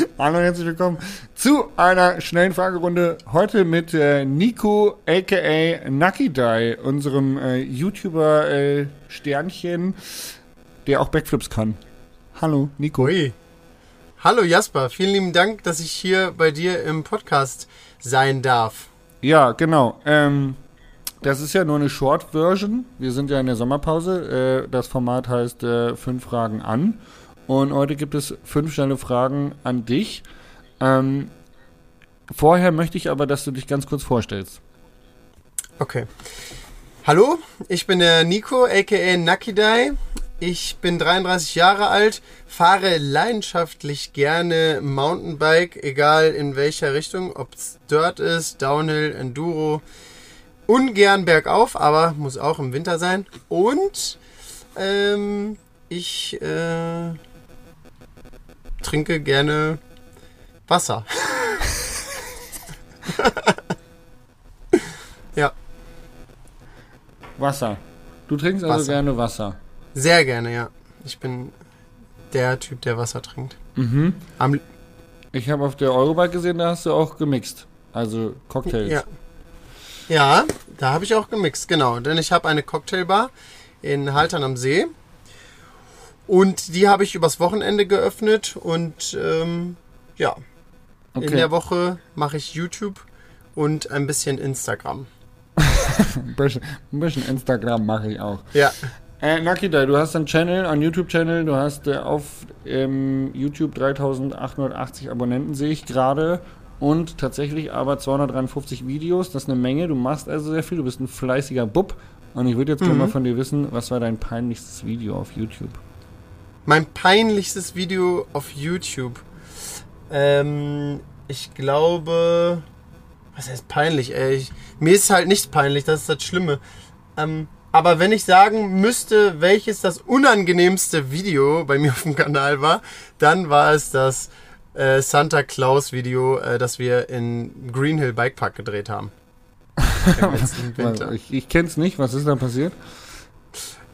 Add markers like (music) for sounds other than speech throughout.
(laughs) Hallo und herzlich willkommen zu einer schnellen Fragerunde. Heute mit äh, Nico aka Nucky Die, unserem äh, YouTuber äh, Sternchen, der auch Backflips kann. Hallo, Nico. Ui. Hallo Jasper, vielen lieben Dank, dass ich hier bei dir im Podcast sein darf. Ja, genau. Ähm, das ist ja nur eine Short-Version. Wir sind ja in der Sommerpause. Äh, das Format heißt äh, Fünf Fragen an. Und heute gibt es fünf schnelle Fragen an dich. Ähm, vorher möchte ich aber, dass du dich ganz kurz vorstellst. Okay. Hallo, ich bin der Nico, aka Nakidai. Ich bin 33 Jahre alt, fahre leidenschaftlich gerne Mountainbike, egal in welcher Richtung, ob es Dirt ist, Downhill, Enduro. Ungern bergauf, aber muss auch im Winter sein. Und ähm, ich äh, trinke gerne Wasser. (laughs) ja. Wasser. Du trinkst also Wasser. gerne Wasser. Sehr gerne, ja. Ich bin der Typ, der Wasser trinkt. Mhm. Am, Ich habe auf der Eurobike gesehen, da hast du auch gemixt. Also Cocktails. ja. Ja, da habe ich auch gemixt, genau. Denn ich habe eine Cocktailbar in Haltern am See. Und die habe ich übers Wochenende geöffnet. Und ähm, ja, in Okay. der Woche mache ich YouTube und ein bisschen Instagram. (laughs) ein, bisschen, ein bisschen Instagram mache ich auch. Ja, Äh, Nakida, du hast einen Channel, einen YouTube-Channel, du hast äh, auf ähm, YouTube 3880 Abonnenten, sehe ich gerade. Und tatsächlich aber 253 Videos, das ist eine Menge. Du machst also sehr viel, du bist ein fleißiger Bub. Und ich würde jetzt gerne Mhm. mal von dir wissen, was war dein peinlichstes Video auf YouTube? Mein peinlichstes Video auf YouTube. Ähm, ich glaube. Was heißt peinlich, ey? Ich, mir ist halt nichts peinlich, das ist das Schlimme. Ähm, aber wenn ich sagen müsste, welches das unangenehmste Video bei mir auf dem Kanal war, dann war es das äh, Santa Claus Video, äh, das wir in Green Hill Bike Park gedreht haben. (laughs) Im letzten Winter. Ich, ich kenne es nicht, was ist da passiert?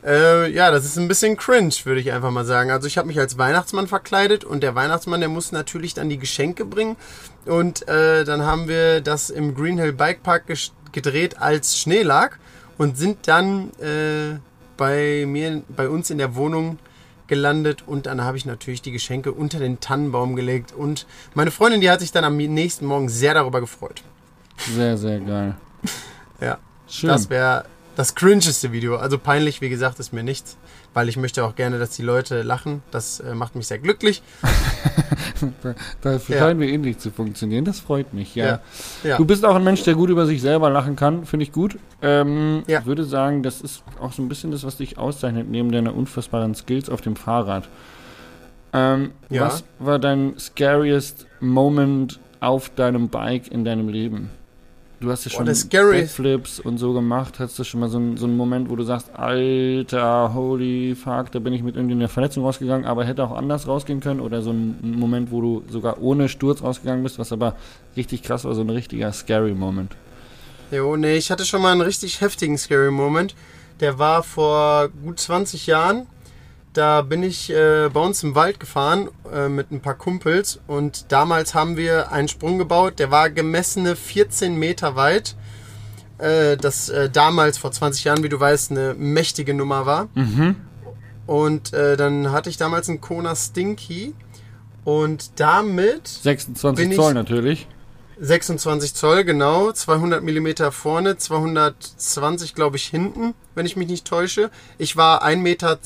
Äh, ja, das ist ein bisschen cringe, würde ich einfach mal sagen. Also ich habe mich als Weihnachtsmann verkleidet und der Weihnachtsmann, der muss natürlich dann die Geschenke bringen. Und äh, dann haben wir das im Green Hill Bike Park gedreht, als Schnee lag und sind dann äh, bei mir, bei uns in der Wohnung gelandet und dann habe ich natürlich die Geschenke unter den Tannenbaum gelegt und meine Freundin, die hat sich dann am nächsten Morgen sehr darüber gefreut. Sehr, sehr geil. Ja. Schön. Das wäre das cringeste Video. Also peinlich, wie gesagt, ist mir nichts, weil ich möchte auch gerne, dass die Leute lachen. Das äh, macht mich sehr glücklich. (laughs) da scheinen wir ähnlich zu funktionieren. Das freut mich, ja. Ja. Ja. Du bist auch ein Mensch, der gut über sich selber lachen kann, finde ich gut. Ähm, Ja. Ich würde sagen, das ist auch so ein bisschen das, was dich auszeichnet, neben deiner unfassbaren Skills auf dem Fahrrad. Ähm, Ja. Was war dein scariest Moment auf deinem Bike in deinem Leben? Du hast ja Boah, schon scary- Backflips und so gemacht. Hast du schon mal so einen, so einen Moment, wo du sagst, Alter, holy fuck, da bin ich mit irgendwie einer Verletzung rausgegangen, aber hätte auch anders rausgehen können? Oder so ein Moment, wo du sogar ohne Sturz rausgegangen bist, was aber richtig krass war, so ein richtiger scary Moment. Jo, nee, ich hatte schon mal einen richtig heftigen Scary Moment. Der war vor gut 20 Jahren. Da bin ich äh, bei uns im Wald gefahren äh, mit ein paar Kumpels und damals haben wir einen Sprung gebaut, der war gemessene 14 Meter weit. Äh, das äh, damals vor 20 Jahren, wie du weißt, eine mächtige Nummer war. Mhm. Und äh, dann hatte ich damals einen Kona Stinky und damit 26 Bin ich- Zoll natürlich. 26 Zoll, genau. 200 Millimeter vorne, 220, glaube ich, hinten, wenn ich mich nicht täusche. Ich war 1,20 Meter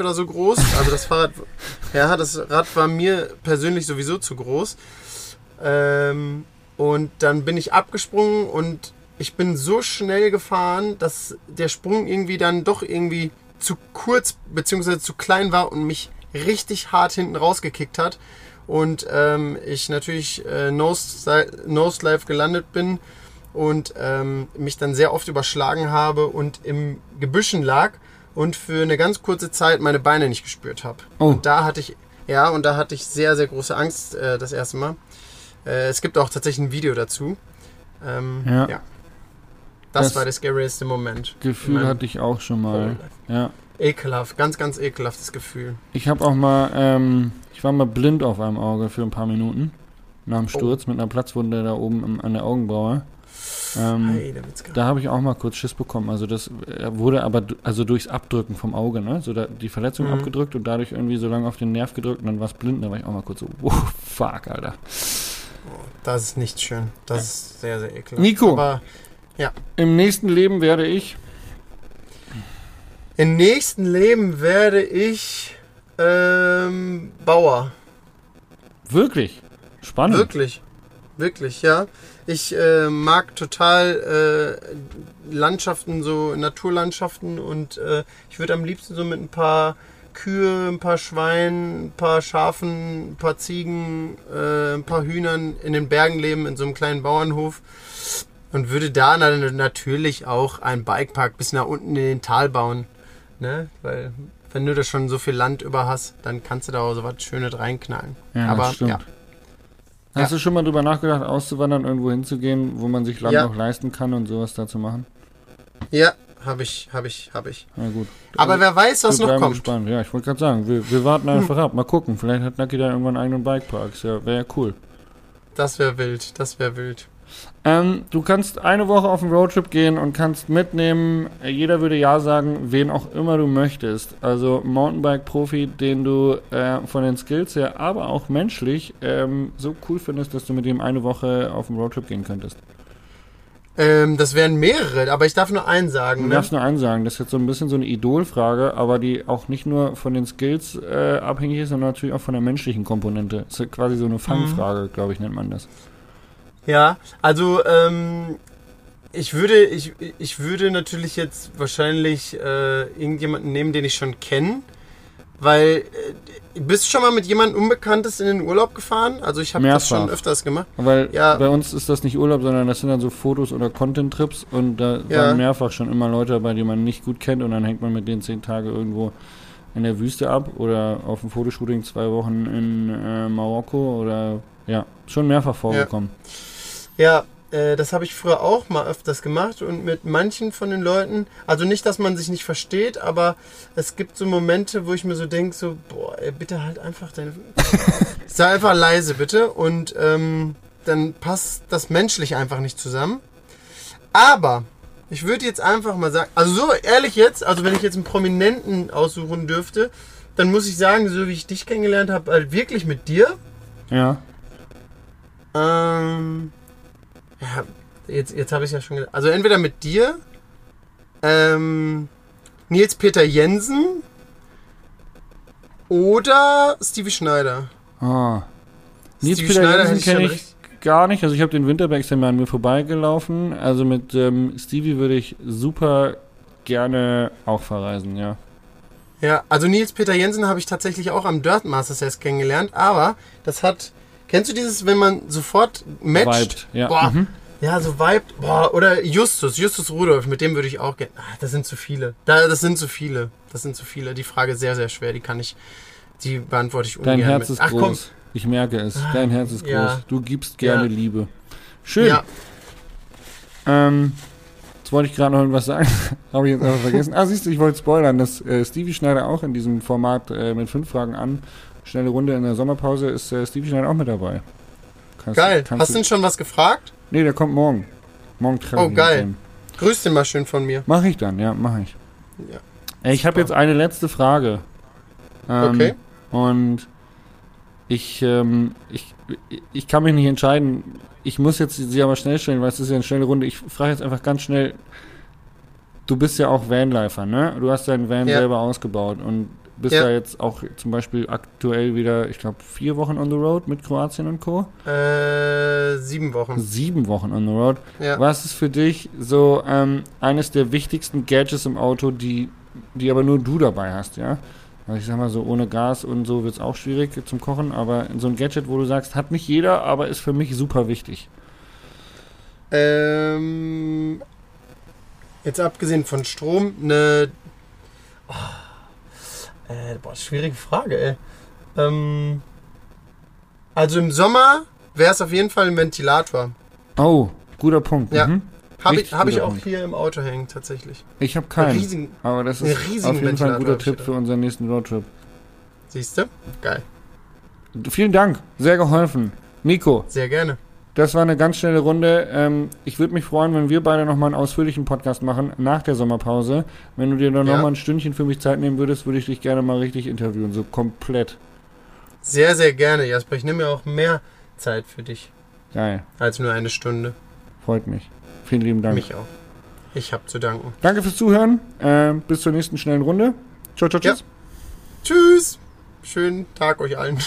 oder so groß. Also das Fahrrad, (laughs) ja, das Rad war mir persönlich sowieso zu groß. Ähm, und dann bin ich abgesprungen und ich bin so schnell gefahren, dass der Sprung irgendwie dann doch irgendwie zu kurz bzw. zu klein war und mich richtig hart hinten rausgekickt hat. Und ähm, ich natürlich äh, Nose, Nose gelandet bin und ähm, mich dann sehr oft überschlagen habe und im Gebüschen lag und für eine ganz kurze Zeit meine Beine nicht gespürt habe. Oh. Und da hatte ich, ja, und da hatte ich sehr, sehr große Angst äh, das erste Mal. Äh, es gibt auch tatsächlich ein Video dazu. Ähm, Ja. ja. Das, Das war der scarieste Moment. Gefühl hatte ich auch schon mal. Life. Ja. Ekelhaft, ganz, ganz ekelhaftes Gefühl. Ich habe auch mal, ähm, ich war mal blind auf einem Auge für ein paar Minuten. Nach dem Sturz mit einer Platzwunde da oben im, an der Augenbraue. Ähm, Hey, da habe ich auch mal kurz Schiss bekommen. Also das äh, wurde aber also durchs Abdrücken vom Auge, ne? So da, die Verletzung Mhm. abgedrückt und dadurch irgendwie so lange auf den Nerv gedrückt und dann war es blind. Da war ich auch mal kurz so, wow, fuck, Alter. Das ist nicht schön. Das ist sehr, sehr ekelhaft. Nico. Aber Im nächsten Leben werde ich. Im nächsten Leben werde ich ähm, Bauer. Wirklich. Spannend. Wirklich. Wirklich, ja. Ich äh, mag total äh, Landschaften, so Naturlandschaften und äh, ich würde am liebsten so mit ein paar Kühe, ein paar Schweinen, ein paar Schafen, ein paar Ziegen, äh, ein paar Hühnern in den Bergen leben, in so einem kleinen Bauernhof. Und würde da natürlich auch einen Bikepark bis nach unten in den Tal bauen. Ne? Weil, wenn du da schon so viel Land über hast, dann kannst du da auch so was Schönes reinknallen. Ja, Aber das stimmt. ja. Hast Ja. du schon mal drüber nachgedacht, auszuwandern, irgendwo hinzugehen, wo man sich Land Ja. noch leisten kann und sowas da zu machen? Ja, habe ich, habe ich, habe ich. Na gut. Aber wer weiß, was noch kommt. gespannt. Ja, ich wollte gerade sagen, wir, wir warten einfach ab. Mal gucken. Vielleicht hat Naki da irgendwann einen eigenen Bikepark. Ja, wäre ja cool. Das wäre wild, das wäre wild. Ähm, du kannst eine Woche auf den Roadtrip gehen und kannst mitnehmen, jeder würde ja sagen, wen auch immer du möchtest. Also Mountainbike-Profi, den du äh, von den Skills her, aber auch menschlich ähm, so cool findest, dass du mit ihm eine Woche auf den Roadtrip gehen könntest. Ähm, das wären mehrere, aber ich darf nur einen sagen. Du Ne? darfst nur einen sagen, das ist jetzt so ein bisschen so eine Idolfrage, aber die auch nicht nur von den Skills äh, abhängig ist, sondern natürlich auch von der menschlichen Komponente. Das ist quasi so eine Fangfrage, glaube ich, nennt man das. Ja, also ähm, ich würde, ich, ich würde natürlich jetzt wahrscheinlich äh, irgendjemanden nehmen, den ich schon kenne, weil äh, bist du schon mal mit jemandem Unbekanntes in den Urlaub gefahren? Also ich habe das schon öfters gemacht. Weil Ja. bei uns ist das nicht Urlaub, sondern das sind dann so Fotos oder Content-Trips und da Ja. waren mehrfach schon immer Leute dabei, die man nicht gut kennt und dann hängt man mit denen zehn Tage irgendwo in der Wüste ab oder auf dem Fotoshooting zwei Wochen in äh, Marokko oder ja, schon mehrfach vorgekommen. Ja, äh, das habe ich früher auch mal öfters gemacht und mit manchen von den Leuten, also nicht, dass man sich nicht versteht, aber es gibt so Momente, wo ich mir so denke, so, boah, ey, bitte halt einfach deine... (laughs) Sei einfach leise, bitte. Und ähm, dann passt das menschlich einfach nicht zusammen. Aber ich würde jetzt einfach mal sagen, also so ehrlich jetzt, also wenn ich jetzt einen Prominenten aussuchen dürfte, dann muss ich sagen, so wie ich dich kennengelernt habe, halt wirklich mit dir. Ja. Ähm, ja, jetzt, jetzt habe ich ja schon gesagt. Also entweder mit dir, ähm, Nils Peter Jensen oder Stevie Schneider. Ah. Nils Stevie Peter Schneider Jensen ich kenne ich gar nicht. Also ich habe den Winterberg an mir vorbeigelaufen. Also mit ähm, Stevie würde ich super gerne auch verreisen, ja. Ja, also Nils Peter Jensen habe ich tatsächlich auch am Dirt Masters erst kennengelernt, aber das hat. Kennst du dieses, wenn man sofort matcht? Vibed, ja. Boah, Mhm. ja, so vibed. Boah, oder Justus, Justus Rudolf, mit dem würde ich auch gerne. Ah, das sind zu viele. Da, das sind zu viele. Das sind zu viele. Die Frage ist sehr, sehr schwer. Die kann ich, die beantworte ich ungern Dein Herz mit. ist Ach groß. komm, Ich merke es. Dein Herz ist groß. Ja. Du gibst gerne Ja. Liebe. Schön. ja, Ähm, jetzt wollte ich gerade noch irgendwas sagen. (laughs) Habe ich jetzt einfach vergessen. Ah, siehst du, ich wollte spoilern, dass äh, Stevie Schneider auch in diesem Format äh, mit fünf Fragen an, schnelle Runde in der Sommerpause, ist äh, Stevie Schneider auch mit dabei. Kannst, geil. kannst Hast du denn schon was gefragt? Nee, der kommt morgen. Morgen treffe Oh, geil. dem. Grüß den mal schön von mir. Mach ich dann, ja, mach ich. Ja. Ich habe jetzt eine letzte Frage. Ähm, Okay. Und ich, ähm, ich, ich kann mich nicht entscheiden. Ich muss jetzt sie aber schnell stellen, weil es ist ja eine schnelle Runde. Ich frage jetzt einfach ganz schnell. Du bist ja auch Vanlifer, ne? Du hast deinen Van Ja. selber ausgebaut und bist Ja. ja jetzt auch zum Beispiel aktuell wieder, ich glaube, vier Wochen on the road mit Kroatien und Co. Äh, sieben Wochen. Sieben Wochen on the road. Ja. Was ist für dich so ähm, eines der wichtigsten Gadgets im Auto, die, die aber nur du dabei hast, ja? Also ich sag mal so, ohne Gas und so wird es auch schwierig zum Kochen, aber so ein Gadget, wo du sagst, hat nicht jeder, aber ist für mich super wichtig. Ähm, jetzt abgesehen von Strom, eine. Oh, äh, boah, schwierige Frage, ey. Ähm, also im Sommer wäre es auf jeden Fall ein Ventilator. Oh, guter Punkt. Ja. Mhm. Habe ich, hab ich auch Punkt. hier im Auto hängen, tatsächlich. Ich habe keinen. riesigen- aber das ist auf jeden Fall ein guter Tipp für unseren nächsten Roadtrip. Siehst du? Geil. Vielen Dank, sehr geholfen. Nico, Sehr gerne. Das war eine ganz schnelle Runde. Ähm, ich würde mich freuen, wenn wir beide nochmal einen ausführlichen Podcast machen nach der Sommerpause. Wenn du dir dann Ja. nochmal ein Stündchen für mich Zeit nehmen würdest, würde ich dich gerne mal richtig interviewen, so komplett. Sehr, sehr gerne, Jasper. Ich nehme mir auch mehr Zeit für dich Geil, als nur eine Stunde. freut mich. Vielen lieben Dank. Mich auch. Ich habe zu danken. Danke fürs Zuhören. Ähm, bis zur nächsten schnellen Runde. Ciao, ciao, Ja. tschüss. Tschüss. Schönen Tag euch allen.